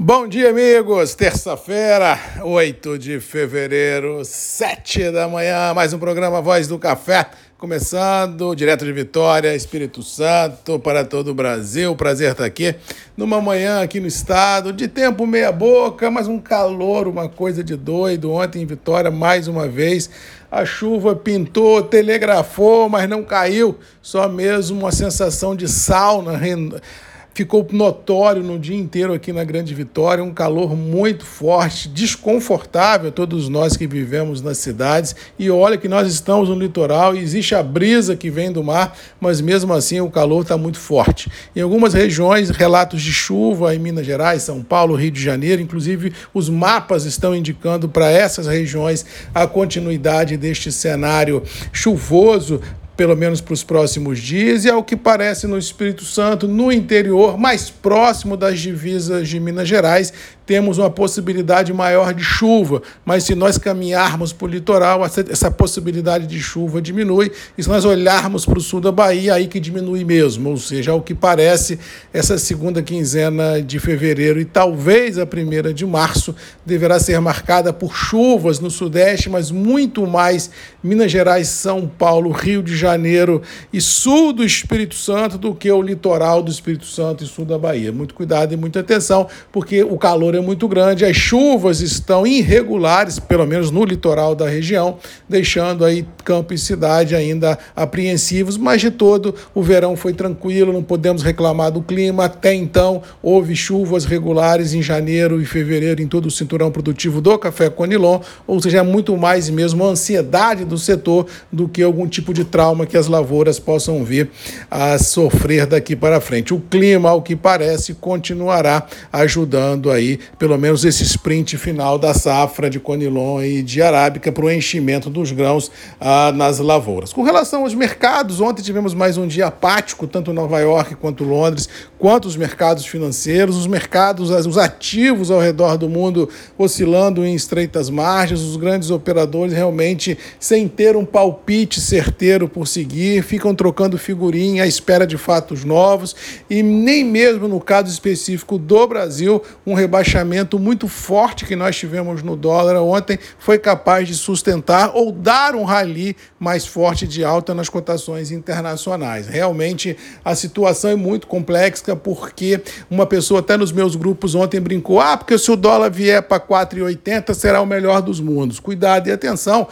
Bom dia, amigos. Terça-feira, 8 de fevereiro, 7 da manhã, mais um programa Voz do Café, começando direto de Vitória, Espírito Santo, para todo o Brasil. Prazer estar aqui numa manhã aqui no estado, de tempo meia boca, mas um calor, uma coisa de doido. Ontem em Vitória, mais uma vez, a chuva pintou, telegrafou, mas não caiu, só mesmo uma sensação de sauna ficou notório no dia inteiro aqui na Grande Vitória, um calor muito forte, desconfortável, todos nós que vivemos nas cidades. E olha que nós estamos no litoral e existe a brisa que vem do mar, mas mesmo assim o calor está muito forte. Em algumas regiões, relatos de chuva em Minas Gerais, São Paulo, Rio de Janeiro, inclusive os mapas estão indicando para essas regiões a continuidade deste cenário chuvoso pelo menos para os próximos dias, e ao que parece no Espírito Santo, no interior, mais próximo das divisas de Minas Gerais, temos uma possibilidade maior de chuva, mas se nós caminharmos para o litoral, essa possibilidade de chuva diminui, e se nós olharmos para o sul da Bahia, aí que diminui mesmo, ou seja, ao que parece, essa segunda quinzena de fevereiro e talvez a primeira de março deverá ser marcada por chuvas no sudeste, mas muito mais Minas Gerais, São Paulo, Rio de Janeiro e sul do Espírito Santo do que o litoral do Espírito Santo e sul da Bahia. Muito cuidado e muita atenção, porque o calor é muito grande, as chuvas estão irregulares, pelo menos no litoral da região, deixando aí campo e cidade ainda apreensivos, mas de todo o verão foi tranquilo, não podemos reclamar do clima. Até então houve chuvas regulares em janeiro e fevereiro em todo o cinturão produtivo do café Conilon, ou seja, é muito mais mesmo a ansiedade do setor do que algum tipo de trauma que as lavouras possam vir a sofrer daqui para frente. O clima, ao que parece, continuará ajudando aí pelo menos esse sprint final da safra de conilon e de arábica para o enchimento dos grãos ah, nas lavouras. Com relação aos mercados, ontem tivemos mais um dia apático, tanto Nova York quanto Londres, quanto os mercados financeiros, os mercados, os ativos ao redor do mundo oscilando em estreitas margens, os grandes operadores realmente sem ter um palpite certeiro por seguir, ficam trocando figurinha à espera de fatos novos e nem mesmo no caso específico do Brasil, um rebaixamento rebaixamento muito forte que nós tivemos no dólar ontem foi capaz de sustentar ou dar um rally mais forte de alta nas cotações internacionais. Realmente a situação é muito complexa porque uma pessoa até nos meus grupos ontem brincou: "Ah, porque se o dólar vier para 4,80 será o melhor dos mundos". Cuidado e atenção.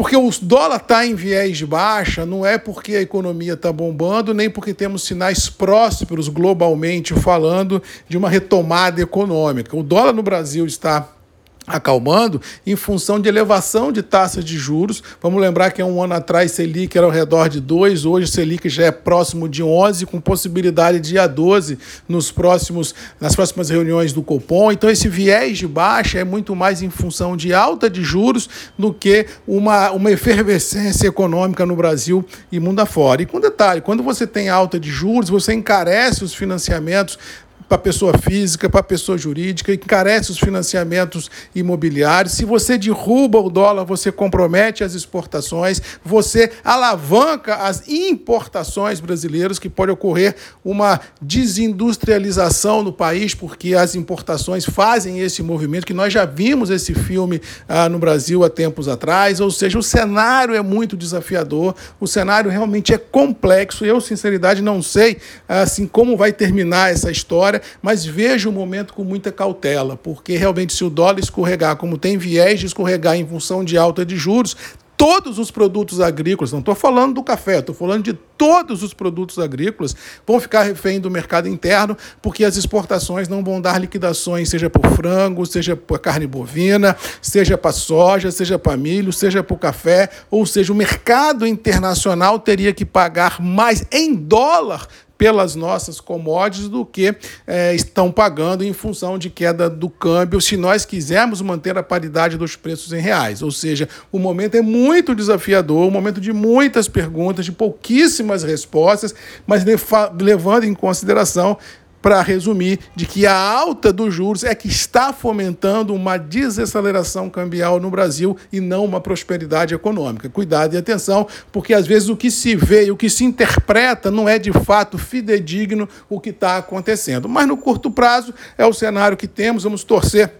Porque o dólar está em viés de baixa, não é porque a economia está bombando, nem porque temos sinais prósperos globalmente falando de uma retomada econômica. O dólar no Brasil está acalmando em função de elevação de taxas de juros. Vamos lembrar que há um ano atrás Selic era ao redor de 2, hoje Selic já é próximo de 11, com possibilidade de ir a 12 nos próximos, nas próximas reuniões do Copom. Então esse viés de baixa é muito mais em função de alta de juros do que uma, uma efervescência econômica no Brasil e mundo afora. E com detalhe, quando você tem alta de juros, você encarece os financiamentos para pessoa física, para pessoa jurídica, encarece os financiamentos imobiliários. Se você derruba o dólar, você compromete as exportações, você alavanca as importações brasileiras, que pode ocorrer uma desindustrialização no país, porque as importações fazem esse movimento, que nós já vimos esse filme ah, no Brasil há tempos atrás, ou seja, o cenário é muito desafiador, o cenário realmente é complexo. Eu, sinceridade, não sei assim como vai terminar essa história, mas veja o momento com muita cautela, porque realmente se o dólar escorregar, como tem viés de escorregar em função de alta de juros, todos os produtos agrícolas, não estou falando do café, estou falando de todos os produtos agrícolas, vão ficar refém do mercado interno, porque as exportações não vão dar liquidações, seja para o frango, seja para carne bovina, seja para soja, seja para milho, seja para o café, ou seja, o mercado internacional teria que pagar mais em dólar pelas nossas commodities do que é, estão pagando em função de queda do câmbio, se nós quisermos manter a paridade dos preços em reais. Ou seja, o momento é muito desafiador, um momento de muitas perguntas, de pouquíssimas respostas, mas levando em consideração para resumir, de que a alta dos juros é que está fomentando uma desaceleração cambial no Brasil e não uma prosperidade econômica. Cuidado e atenção, porque às vezes o que se vê e o que se interpreta não é de fato fidedigno o que está acontecendo. Mas no curto prazo é o cenário que temos, vamos torcer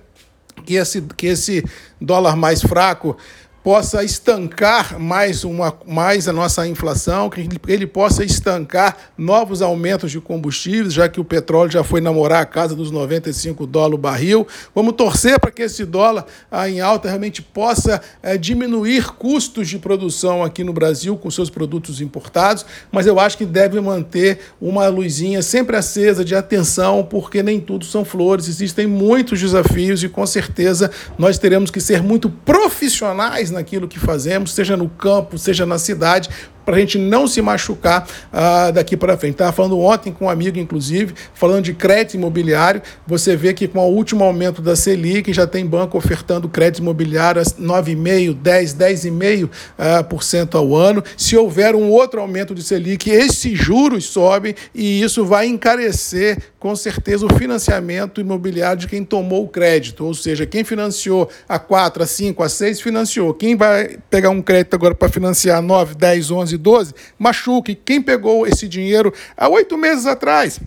que esse, que esse dólar mais fraco possa estancar mais, uma, mais a nossa inflação, que ele possa estancar novos aumentos de combustíveis, já que o petróleo já foi namorar a casa dos 95 dólares o barril. Vamos torcer para que esse dólar ah, em alta realmente possa eh, diminuir custos de produção aqui no Brasil com seus produtos importados, mas eu acho que deve manter uma luzinha sempre acesa de atenção, porque nem tudo são flores, existem muitos desafios e com certeza nós teremos que ser muito profissionais naquilo que fazemos, seja no campo, seja na cidade, para a gente não se machucar uh, daqui para frente. Estava falando ontem com um amigo, inclusive, falando de crédito imobiliário. Você vê que com o último aumento da Selic, já tem banco ofertando crédito imobiliário a 9,5%, 10%, 10,5% uh, ao ano. Se houver um outro aumento de Selic, esses juros sobem e isso vai encarecer, com certeza, o financiamento imobiliário de quem tomou o crédito. Ou seja, quem financiou a 4, a 5, a 6, financiou. Quem vai pegar um crédito agora para financiar 9, 10, 11, 12, machuque. Quem pegou esse dinheiro há oito meses atrás?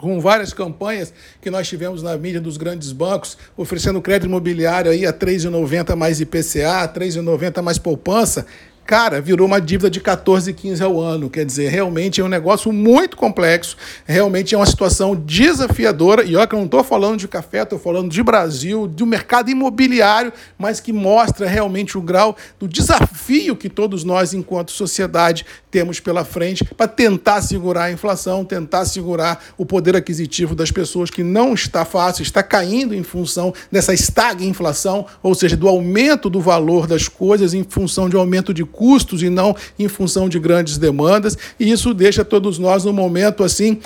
com várias campanhas que nós tivemos na mídia dos grandes bancos, oferecendo crédito imobiliário aí a 3,90 mais IPCA, 3,90 mais poupança, cara, virou uma dívida de 14, 15 ao ano. Quer dizer, realmente é um negócio muito complexo, realmente é uma situação desafiadora. E olha que eu não estou falando de café, estou falando de Brasil, do mercado imobiliário, mas que mostra realmente o grau do desafio que todos nós, enquanto sociedade, temos pela frente para tentar segurar a inflação, tentar segurar o poder aquisitivo das pessoas, que não está fácil, está caindo em função dessa inflação, ou seja, do aumento do valor das coisas em função de aumento de custos e não em função de grandes demandas, e isso deixa todos nós num momento assim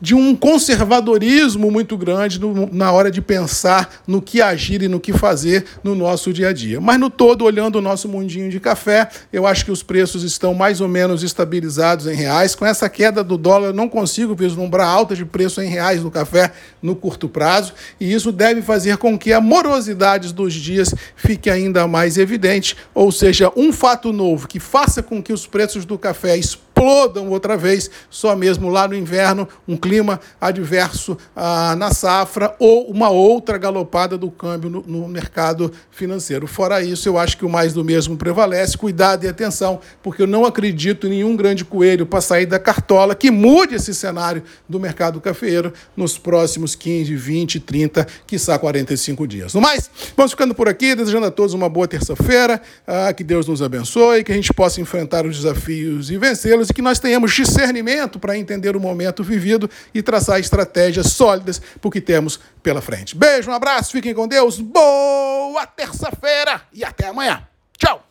de um conservadorismo muito grande no, na hora de pensar no que agir e no que fazer no nosso dia a dia. Mas no todo, olhando o nosso mundinho de café, eu acho que os preços estão mais ou menos estabilizados em reais. Com essa queda do dólar, eu não consigo vislumbrar alta de preço em reais no café no curto prazo, e isso deve fazer com que a morosidade dos dias fique ainda mais evidente, ou seja, um fato novo que faça com que os preços do café explodam outra vez, só mesmo lá no inverno, um clima adverso ah, na safra ou uma outra galopada do câmbio no, no, mercado financeiro. Fora isso, eu acho que o mais do mesmo prevalece. Cuidado e atenção, porque eu não acredito em nenhum grande coelho para sair da cartola que mude esse cenário do mercado cafeiro nos próximos 15, 20, 30, quiçá 45 dias. No mais, vamos ficando por aqui, desejando a todos uma boa terça-feira, ah, que Deus nos abençoe, que a gente possa enfrentar os desafios e vencê-los e que nós tenhamos discernimento para entender o momento vivido e traçar estratégias sólidas para o que temos pela frente. Beijo, um abraço, fiquem com Deus, boa terça-feira e até amanhã. Tchau!